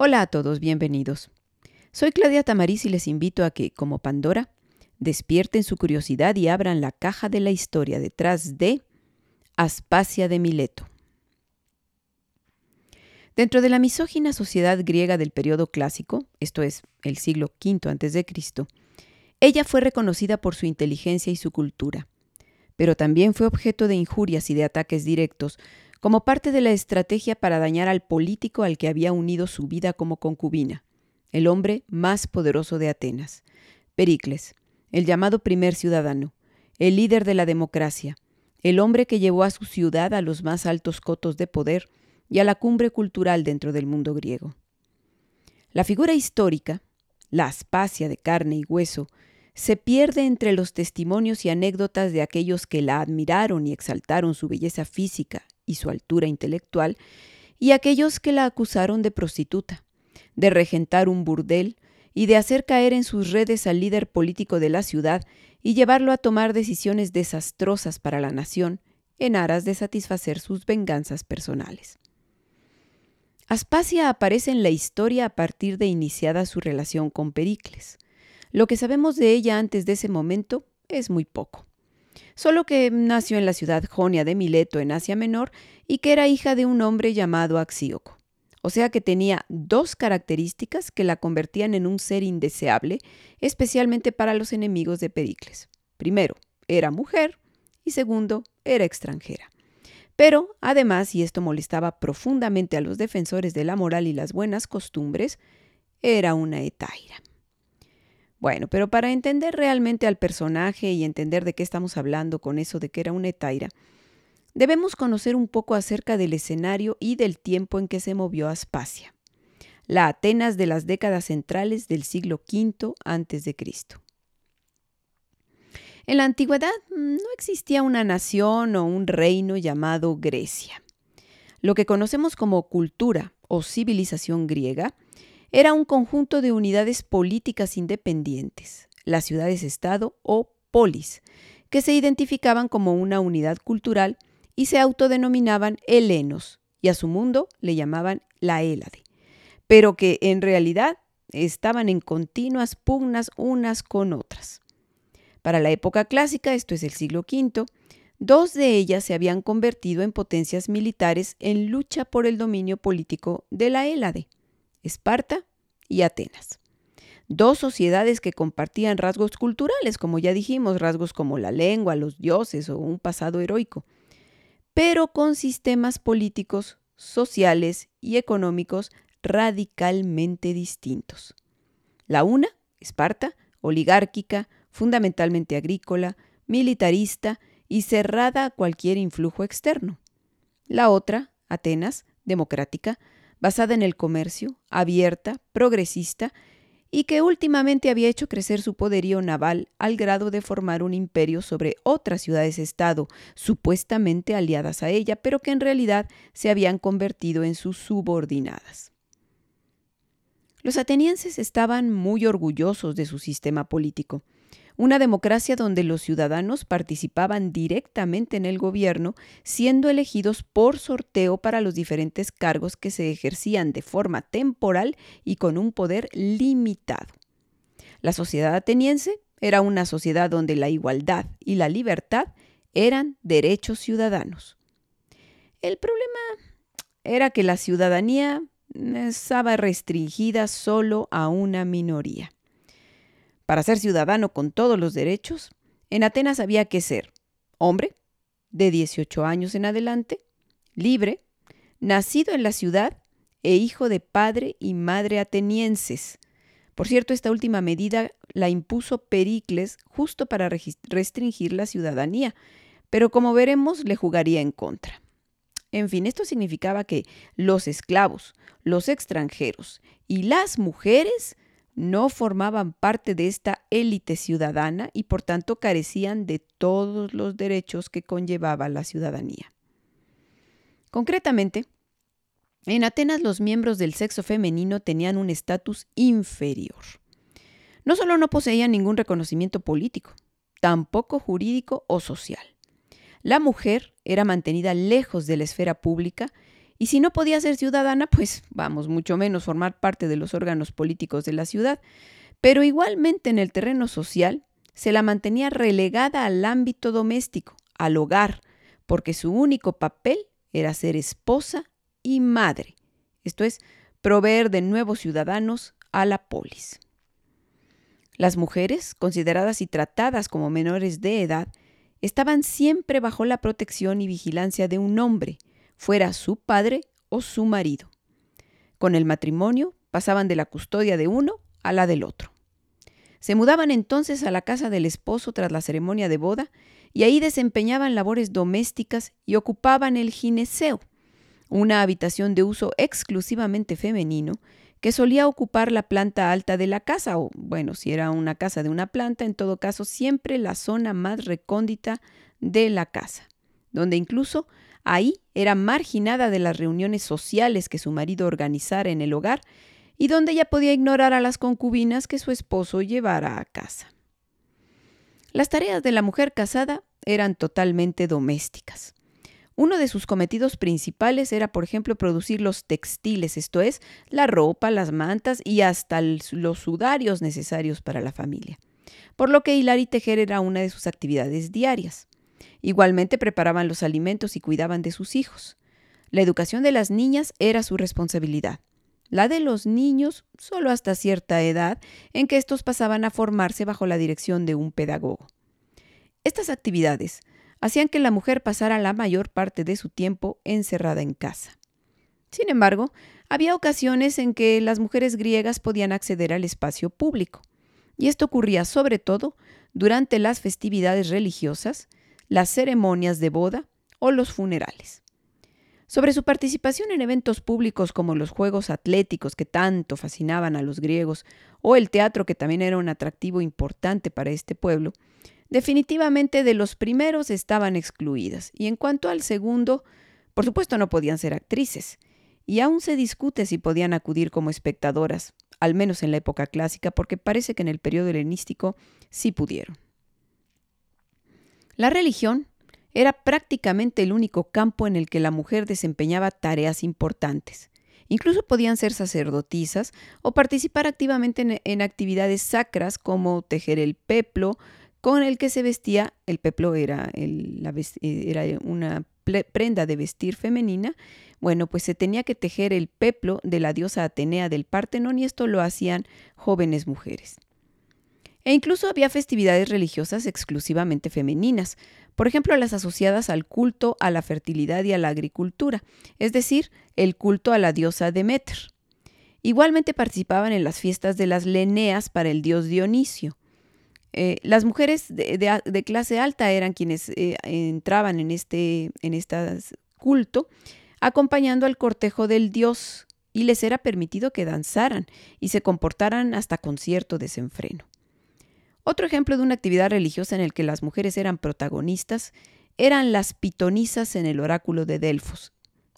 Hola a todos, bienvenidos. Soy Claudia Tamariz y les invito a que, como Pandora, despierten su curiosidad y abran la caja de la historia detrás de Aspasia de Mileto. Dentro de la misógina sociedad griega del periodo clásico, esto es, el siglo V a.C., ella fue reconocida por su inteligencia y su cultura, pero también fue objeto de injurias y de ataques directos, como parte de la estrategia para dañar al político al que había unido su vida como concubina, el hombre más poderoso de Atenas, Pericles, el llamado primer ciudadano, el líder de la democracia, el hombre que llevó a su ciudad a los más altos cotos de poder y a la cumbre cultural dentro del mundo griego. La figura histórica, la aspasia de carne y hueso, se pierde entre los testimonios y anécdotas de aquellos que la admiraron y exaltaron su belleza física y su altura intelectual, y aquellos que la acusaron de prostituta, de regentar un burdel y de hacer caer en sus redes al líder político de la ciudad y llevarlo a tomar decisiones desastrosas para la nación en aras de satisfacer sus venganzas personales. Aspasia aparece en la historia a partir de iniciada su relación con Pericles. Lo que sabemos de ella antes de ese momento es muy poco solo que nació en la ciudad jonia de Mileto en Asia Menor y que era hija de un hombre llamado Axíoco. O sea que tenía dos características que la convertían en un ser indeseable, especialmente para los enemigos de Pericles. Primero, era mujer y segundo, era extranjera. Pero, además, y esto molestaba profundamente a los defensores de la moral y las buenas costumbres, era una etaira. Bueno, pero para entender realmente al personaje y entender de qué estamos hablando con eso de que era una etaira, debemos conocer un poco acerca del escenario y del tiempo en que se movió Aspasia, la Atenas de las décadas centrales del siglo V a.C. En la antigüedad mm, no existía una nación o un reino llamado Grecia. Lo que conocemos como cultura o civilización griega era un conjunto de unidades políticas independientes, las ciudades-estado o polis, que se identificaban como una unidad cultural y se autodenominaban helenos, y a su mundo le llamaban la Hélade, pero que en realidad estaban en continuas pugnas unas con otras. Para la época clásica, esto es el siglo V, dos de ellas se habían convertido en potencias militares en lucha por el dominio político de la Hélade. Esparta y Atenas. Dos sociedades que compartían rasgos culturales, como ya dijimos, rasgos como la lengua, los dioses o un pasado heroico, pero con sistemas políticos, sociales y económicos radicalmente distintos. La una, Esparta, oligárquica, fundamentalmente agrícola, militarista y cerrada a cualquier influjo externo. La otra, Atenas, democrática, basada en el comercio, abierta, progresista, y que últimamente había hecho crecer su poderío naval al grado de formar un imperio sobre otras ciudades-estado, supuestamente aliadas a ella, pero que en realidad se habían convertido en sus subordinadas. Los atenienses estaban muy orgullosos de su sistema político una democracia donde los ciudadanos participaban directamente en el gobierno, siendo elegidos por sorteo para los diferentes cargos que se ejercían de forma temporal y con un poder limitado. La sociedad ateniense era una sociedad donde la igualdad y la libertad eran derechos ciudadanos. El problema era que la ciudadanía estaba restringida solo a una minoría. Para ser ciudadano con todos los derechos, en Atenas había que ser hombre, de 18 años en adelante, libre, nacido en la ciudad e hijo de padre y madre atenienses. Por cierto, esta última medida la impuso Pericles justo para restringir la ciudadanía, pero como veremos le jugaría en contra. En fin, esto significaba que los esclavos, los extranjeros y las mujeres no formaban parte de esta élite ciudadana y por tanto carecían de todos los derechos que conllevaba la ciudadanía. Concretamente, en Atenas los miembros del sexo femenino tenían un estatus inferior. No solo no poseían ningún reconocimiento político, tampoco jurídico o social. La mujer era mantenida lejos de la esfera pública Y si no podía ser ciudadana, pues vamos, mucho menos formar parte de los órganos políticos de la ciudad. Pero igualmente en el terreno social se la mantenía relegada al ámbito doméstico, al hogar, porque su único papel era ser esposa y madre, esto es, proveer de nuevos ciudadanos a la polis. Las mujeres, consideradas y tratadas como menores de edad, estaban siempre bajo la protección y vigilancia de un hombre, fuera su padre o su marido. Con el matrimonio pasaban de la custodia de uno a la del otro. Se mudaban entonces a la casa del esposo tras la ceremonia de boda y ahí desempeñaban labores domésticas y ocupaban el gineceo, una habitación de uso exclusivamente femenino que solía ocupar la planta alta de la casa, o bueno, si era una casa de una planta, en todo caso siempre la zona más recóndita de la casa, donde incluso ahí era marginada de las reuniones sociales que su marido organizara en el hogar y donde ella podía ignorar a las concubinas que su esposo llevara a casa. Las tareas de la mujer casada eran totalmente domésticas. Uno de sus cometidos principales era, por ejemplo, producir los textiles, esto es, la ropa, las mantas y hasta los sudarios necesarios para la familia. Por lo que hilar y tejer era una de sus actividades diarias. Igualmente preparaban los alimentos y cuidaban de sus hijos. La educación de las niñas era su responsabilidad. La de los niños solo hasta cierta edad en que estos pasaban a formarse bajo la dirección de un pedagogo. Estas actividades hacían que la mujer pasara la mayor parte de su tiempo encerrada en casa. Sin embargo, había ocasiones en que las mujeres griegas podían acceder al espacio público, y esto ocurría sobre todo durante las festividades religiosas, las ceremonias de boda o los funerales. Sobre su participación en eventos públicos como los Juegos Atléticos que tanto fascinaban a los griegos, o el teatro que también era un atractivo importante para este pueblo, definitivamente de los primeros estaban excluidas. Y en cuanto al segundo, por supuesto no podían ser actrices. Y aún se discute si podían acudir como espectadoras, al menos en la época clásica, porque parece que en el periodo helenístico sí pudieron. La religión era prácticamente el único campo en el que la mujer desempeñaba tareas importantes. Incluso podían ser sacerdotisas o participar activamente en, actividades sacras como tejer el peplo, con el que se vestía, el peplo era, eh, era una prenda de vestir femenina, bueno, pues se tenía que tejer el peplo de la diosa Atenea del Partenón y esto lo hacían jóvenes mujeres. E incluso había festividades religiosas exclusivamente femeninas, por ejemplo las asociadas al culto a la fertilidad y a la agricultura, es decir, el culto a la diosa Demeter. Igualmente participaban en las fiestas de las Leneas para el dios Dionisio. Eh, las mujeres de, clase alta eran quienes eh, entraban en este, en este culto, acompañando al cortejo del dios, y les era permitido que danzaran y se comportaran hasta con cierto desenfreno. Otro ejemplo de una actividad religiosa en el que las mujeres eran protagonistas eran las pitonisas en el oráculo de Delfos,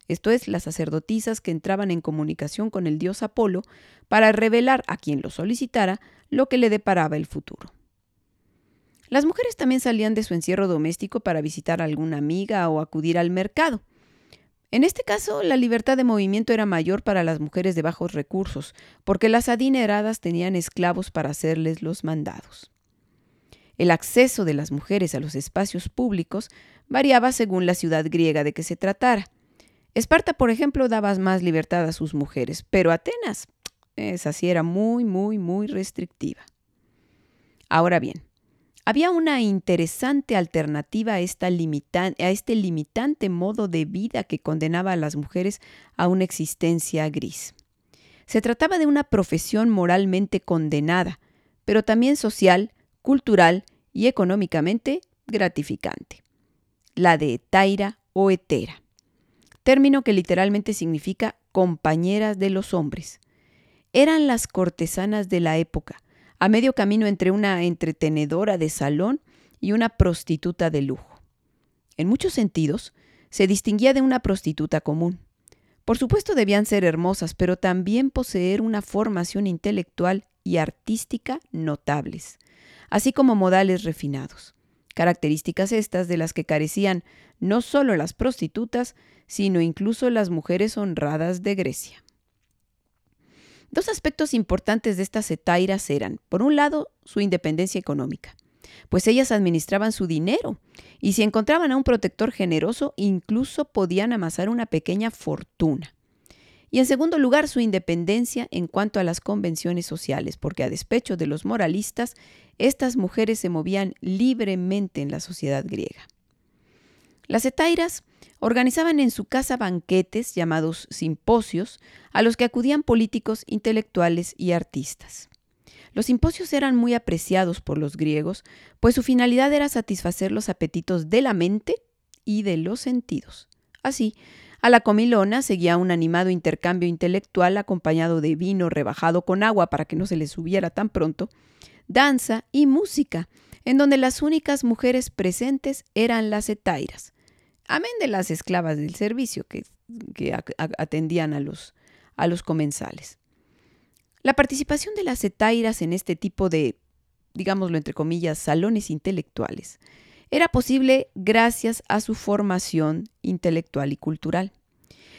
esto es, las sacerdotisas que entraban en comunicación con el dios Apolo para revelar a quien lo solicitara lo que le deparaba el futuro. Las mujeres también salían de su encierro doméstico para visitar a alguna amiga o acudir al mercado. En este caso, la libertad de movimiento era mayor para las mujeres de bajos recursos, porque las adineradas tenían esclavos para hacerles los mandados. El acceso de las mujeres a los espacios públicos variaba según la ciudad griega de que se tratara. Esparta, por ejemplo, daba más libertad a sus mujeres, pero Atenas, esa sí era muy, muy, muy restrictiva. Ahora bien, había una interesante alternativa a, a este limitante modo de vida que condenaba a las mujeres a una existencia gris. Se trataba de una profesión moralmente condenada, pero también social, cultural y económicamente gratificante. La de etaira o etera, término que literalmente significa compañeras de los hombres. Eran las cortesanas de la época, a medio camino entre una entretenedora de salón y una prostituta de lujo. En muchos sentidos, se distinguía de una prostituta común. Por supuesto debían ser hermosas, pero también poseer una formación intelectual y artística notables, así como modales refinados. características estas de las que carecían no solo las prostitutas, sino incluso las mujeres honradas de Grecia. Dos aspectos importantes de estas etairas eran, por un lado, su independencia económica, pues ellas administraban su dinero y si encontraban a un protector generoso, incluso podían amasar una pequeña fortuna. Y en segundo lugar, su independencia en cuanto a las convenciones sociales, porque a despecho de los moralistas, estas mujeres se movían libremente en la sociedad griega. Las etairas organizaban en su casa banquetes llamados simposios, a los que acudían políticos, intelectuales y artistas. Los simposios eran muy apreciados por los griegos, pues su finalidad era satisfacer los apetitos de la mente y de los sentidos. Así, a la comilona seguía un animado intercambio intelectual acompañado de vino rebajado con agua para que no se le subiera tan pronto, danza y música, en donde las únicas mujeres presentes eran las etairas, amén de las esclavas del servicio que, atendían a los, a los comensales. La participación de las etairas en este tipo de, digámoslo entre comillas, salones intelectuales era posible gracias a su formación intelectual y cultural.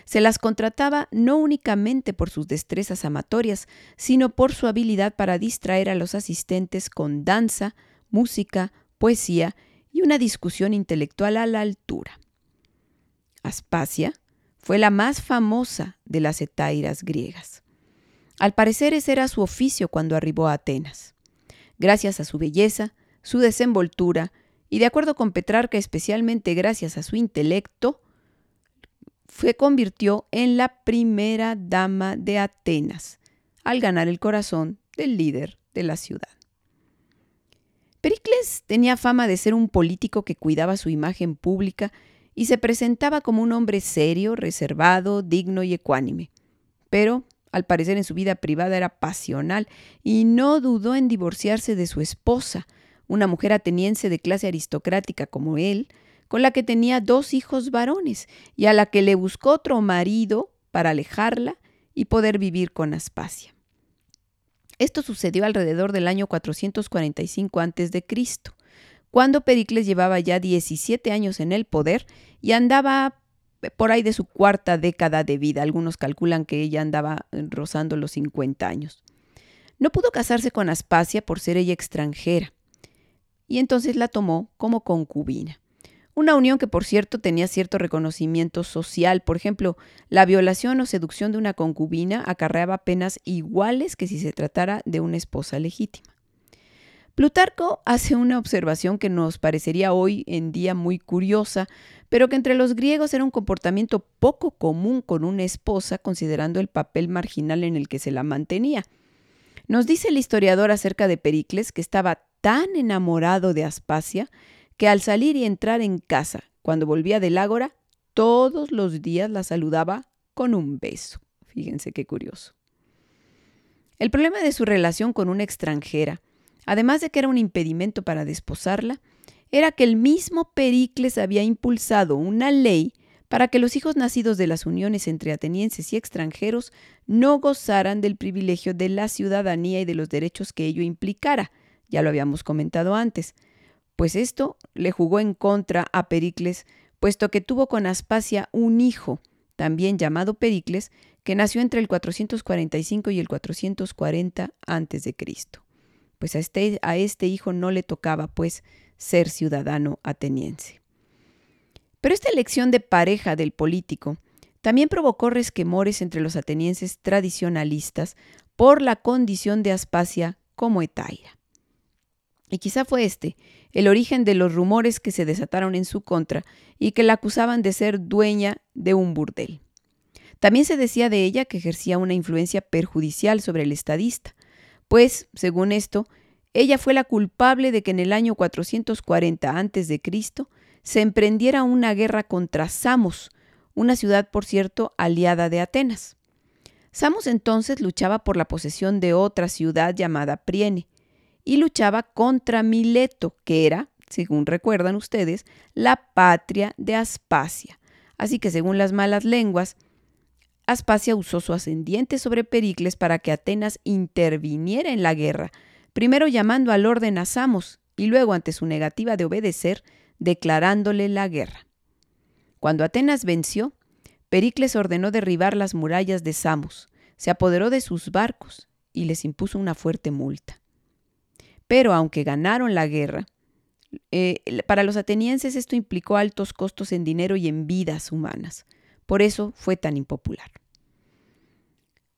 Se las contrataba no únicamente por sus destrezas amatorias, sino por su habilidad para distraer a los asistentes con danza, música, poesía y una discusión intelectual a la altura. Aspasia fue la más famosa de las etairas griegas. Al parecer ese era su oficio cuando arribó a Atenas. Gracias a su belleza, su desenvoltura y de acuerdo con Petrarca, especialmente gracias a su intelecto, se convirtió en la primera dama de Atenas, al ganar el corazón del líder de la ciudad. Pericles tenía fama de ser un político que cuidaba su imagen pública y se presentaba como un hombre serio, reservado, digno y ecuánime. Pero, al parecer en su vida privada era pasional y no dudó en divorciarse de su esposa, una mujer ateniense de clase aristocrática como él, con la que tenía dos hijos varones y a la que le buscó otro marido para alejarla y poder vivir con Aspasia. Esto sucedió alrededor del año 445 a.C., cuando Pericles llevaba ya 17 años en el poder y andaba por ahí de su cuarta década de vida. Algunos calculan que ella andaba rozando los 50 años. No pudo casarse con Aspasia por ser ella extranjera y entonces la tomó como concubina. Una unión que, por cierto, tenía cierto reconocimiento social. Por ejemplo, la violación o seducción de una concubina acarreaba penas iguales que si se tratara de una esposa legítima. Plutarco hace una observación que nos parecería hoy en día muy curiosa, pero que entre los griegos era un comportamiento poco común con una esposa, considerando el papel marginal en el que se la mantenía. Nos dice el historiador acerca de Pericles que estaba tan enamorado de Aspasia que al salir y entrar en casa, cuando volvía del ágora, todos los días la saludaba con un beso. Fíjense qué curioso. El problema de su relación con una extranjera, además de que era un impedimento para desposarla, era que el mismo Pericles había impulsado una ley para que los hijos nacidos de las uniones entre atenienses y extranjeros no gozaran del privilegio de la ciudadanía y de los derechos que ello implicara, ya lo habíamos comentado antes, pues esto le jugó en contra a Pericles, puesto que tuvo con Aspasia un hijo, también llamado Pericles, que nació entre el 445 y el 440 a.C. Pues a este, a este hijo no le tocaba, pues, ser ciudadano ateniense. Pero esta elección de pareja del político también provocó resquemores entre los atenienses tradicionalistas por la condición de Aspasia como etaira. Y quizá fue este el origen de los rumores que se desataron en su contra y que la acusaban de ser dueña de un burdel. También se decía de ella que ejercía una influencia perjudicial sobre el estadista, pues, según esto, ella fue la culpable de que en el año 440 a.C. se emprendiera una guerra contra Samos, una ciudad, por cierto, aliada de Atenas. Samos entonces luchaba por la posesión de otra ciudad llamada Priene, y luchaba contra Mileto, que era, según recuerdan ustedes, la patria de Aspasia. Así que según las malas lenguas, Aspasia usó su ascendiente sobre Pericles para que Atenas interviniera en la guerra, primero llamando al orden a Samos y luego ante su negativa de obedecer, declarándole la guerra. Cuando Atenas venció, Pericles ordenó derribar las murallas de Samos, se apoderó de sus barcos y les impuso una fuerte multa. Pero aunque ganaron la guerra, eh, para los atenienses esto implicó altos costos en dinero y en vidas humanas. Por eso fue tan impopular.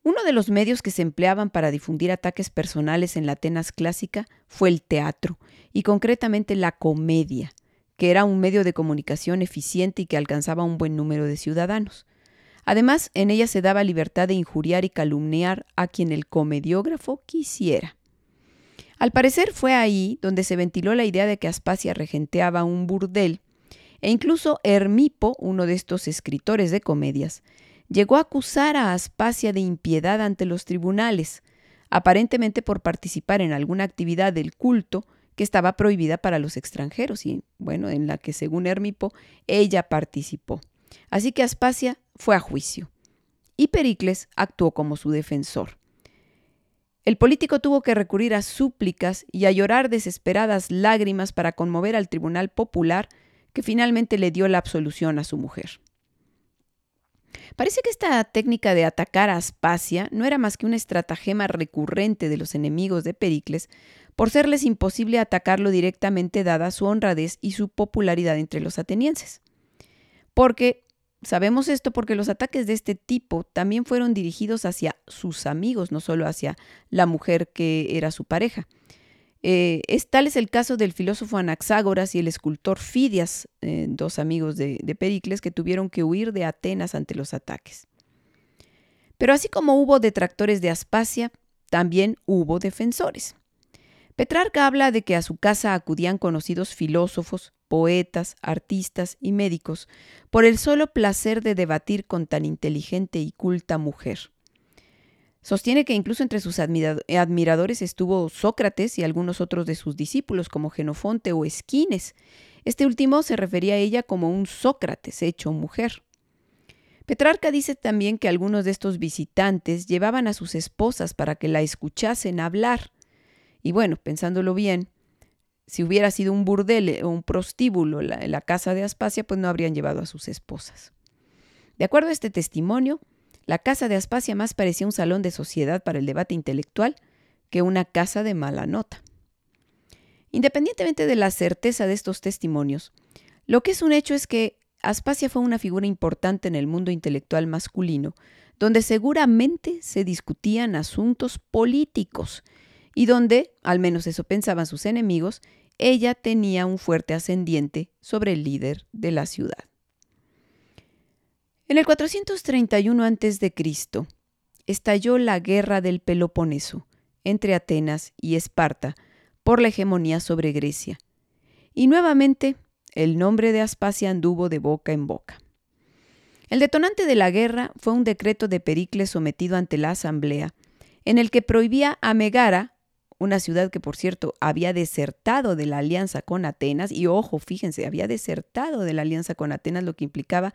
Uno de los medios que se empleaban para difundir ataques personales en la Atenas clásica fue el teatro, y concretamente la comedia, que era un medio de comunicación eficiente y que alcanzaba un buen número de ciudadanos. Además, en ella se daba libertad de injuriar y calumniar a quien el comediógrafo quisiera. Al parecer fue ahí donde se ventiló la idea de que Aspasia regenteaba un burdel, e incluso Hermipo, uno de estos escritores de comedias, llegó a acusar a Aspasia de impiedad ante los tribunales, aparentemente por participar en alguna actividad del culto que estaba prohibida para los extranjeros y, bueno, en la que según Hermipo ella participó. Así que Aspasia fue a juicio y Pericles actuó como su defensor. El político tuvo que recurrir a súplicas y a llorar desesperadas lágrimas para conmover al tribunal popular que finalmente le dio la absolución a su mujer. Parece que esta técnica de atacar a Aspasia no era más que una estratagema recurrente de los enemigos de Pericles por serles imposible atacarlo directamente dada su honradez y su popularidad entre los atenienses. Porque sabemos esto porque los ataques de este tipo también fueron dirigidos hacia sus amigos, no solo hacia la mujer que era su pareja. Eh, es, tal es el caso del filósofo Anaxágoras y el escultor Fidias, eh, dos amigos de, de Pericles, que tuvieron que huir de Atenas ante los ataques. Pero así como hubo detractores de Aspasia, también hubo defensores. Petrarca habla de que a su casa acudían conocidos filósofos, poetas, artistas y médicos por el solo placer de debatir con tan inteligente y culta mujer. Sostiene que incluso entre sus admiradores estuvo Sócrates y algunos otros de sus discípulos como Genofonte o Esquines. Este último se refería a ella como un Sócrates hecho mujer. Petrarca dice también que algunos de estos visitantes llevaban a sus esposas para que la escuchasen hablar y bueno, pensándolo bien, si hubiera sido un burdel o un prostíbulo la, la casa de Aspasia, pues no habrían llevado a sus esposas. De acuerdo a este testimonio, la casa de Aspasia más parecía un salón de sociedad para el debate intelectual que una casa de mala nota. Independientemente de la certeza de estos testimonios, lo que es un hecho es que Aspasia fue una figura importante en el mundo intelectual masculino, donde seguramente se discutían asuntos políticos y donde, al menos eso pensaban sus enemigos, ella tenía un fuerte ascendiente sobre el líder de la ciudad. En el 431 a.C. estalló la guerra del Peloponeso entre Atenas y Esparta por la hegemonía sobre Grecia, y nuevamente el nombre de Aspasia anduvo de boca en boca. El detonante de la guerra fue un decreto de Pericles sometido ante la asamblea, en el que prohibía a Megara, una ciudad que por cierto había desertado de la alianza con Atenas, y ojo, fíjense, había desertado de la alianza con Atenas, lo que implicaba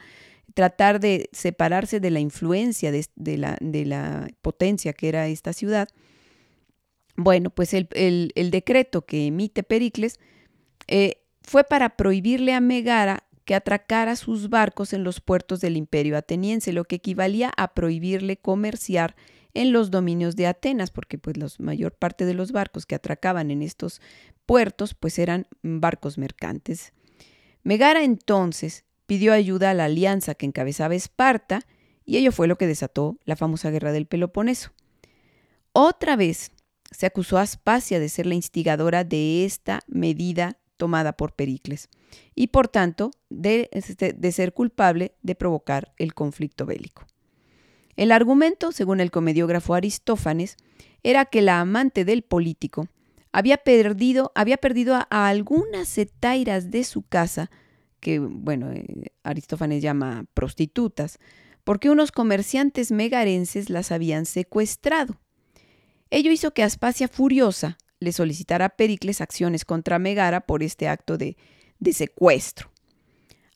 tratar de separarse de la influencia de, la, de la, potencia que era esta ciudad. Bueno, pues el, decreto que emite Pericles eh, fue para prohibirle a Megara que atracara sus barcos en los puertos del imperio ateniense, lo que equivalía a prohibirle comerciar en los dominios de Atenas, porque pues la mayor parte de los barcos que atracaban en estos puertos pues eran barcos mercantes. Megara entonces pidió ayuda a la alianza que encabezaba Esparta y ello fue lo que desató la famosa guerra del Peloponeso. Otra vez se acusó a Aspasia de ser la instigadora de esta medida tomada por Pericles y por tanto de, este, de ser culpable de provocar el conflicto bélico. El argumento, según el comediógrafo Aristófanes, era que la amante del político había perdido, había perdido a, algunas etairas de su casa, que, bueno, eh, Aristófanes llama prostitutas, porque unos comerciantes megarenses las habían secuestrado. Ello hizo que Aspasia, furiosa, le solicitara a Pericles acciones contra Megara por este acto de secuestro.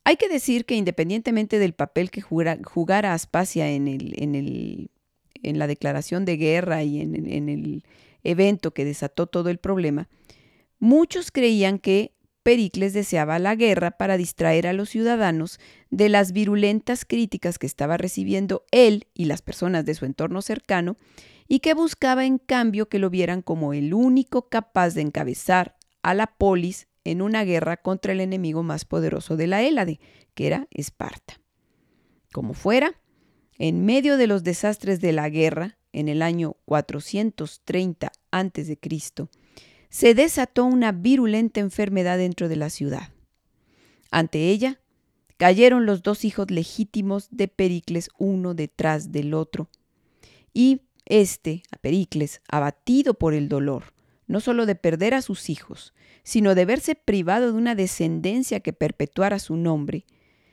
Hay que decir que independientemente del papel que jugara, Aspasia en, el, en, la declaración de guerra y en, el evento que desató todo el problema, muchos creían que Pericles deseaba la guerra para distraer a los ciudadanos de las virulentas críticas que estaba recibiendo él y las personas de su entorno cercano, y que buscaba en cambio que lo vieran como el único capaz de encabezar a la polis en una guerra contra el enemigo más poderoso de la Hélade, que era Esparta. Como fuera, en medio de los desastres de la guerra, en el año 430 a.C., se desató una virulenta enfermedad dentro de la ciudad. Ante ella cayeron los dos hijos legítimos de Pericles uno detrás del otro. Y este, a Pericles, abatido por el dolor, no solo de perder a sus hijos, sino de verse privado de una descendencia que perpetuara su nombre,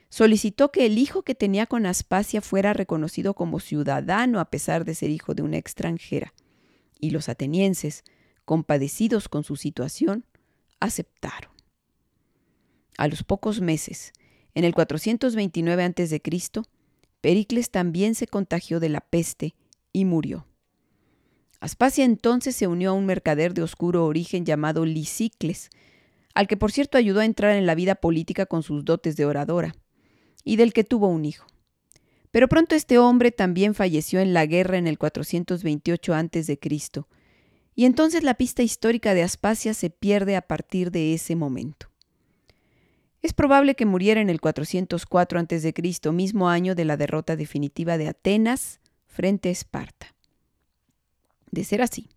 solicitó que el hijo que tenía con Aspasia fuera reconocido como ciudadano a pesar de ser hijo de una extranjera. Y los atenienses, compadecidos con su situación, aceptaron. A los pocos meses, en el 429 a.C., Pericles también se contagió de la peste y murió. Aspasia entonces se unió a un mercader de oscuro origen llamado Lisicles, al que por cierto ayudó a entrar en la vida política con sus dotes de oradora, y del que tuvo un hijo. Pero pronto este hombre también falleció en la guerra en el 428 a.C., y entonces la pista histórica de Aspasia se pierde a partir de ese momento. Es probable que muriera en el 404 a.C., mismo año de la derrota definitiva de Atenas frente a Esparta. De ser así,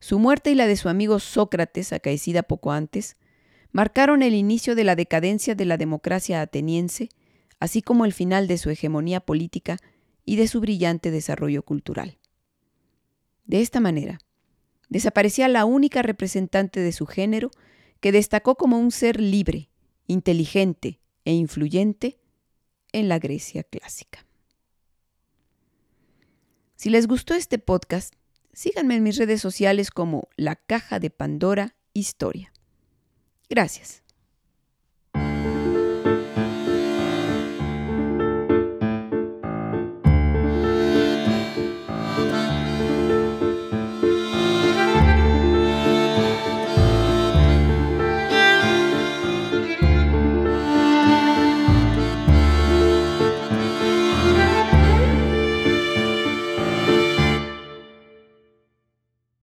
su muerte y la de su amigo Sócrates, acaecida poco antes, marcaron el inicio de la decadencia de la democracia ateniense, así como el final de su hegemonía política y de su brillante desarrollo cultural. De esta manera, desaparecía la única representante de su género que destacó como un ser libre, inteligente e influyente en la Grecia clásica. Si les gustó este podcast, síganme en mis redes sociales como La Caja de Pandora Historia. Gracias.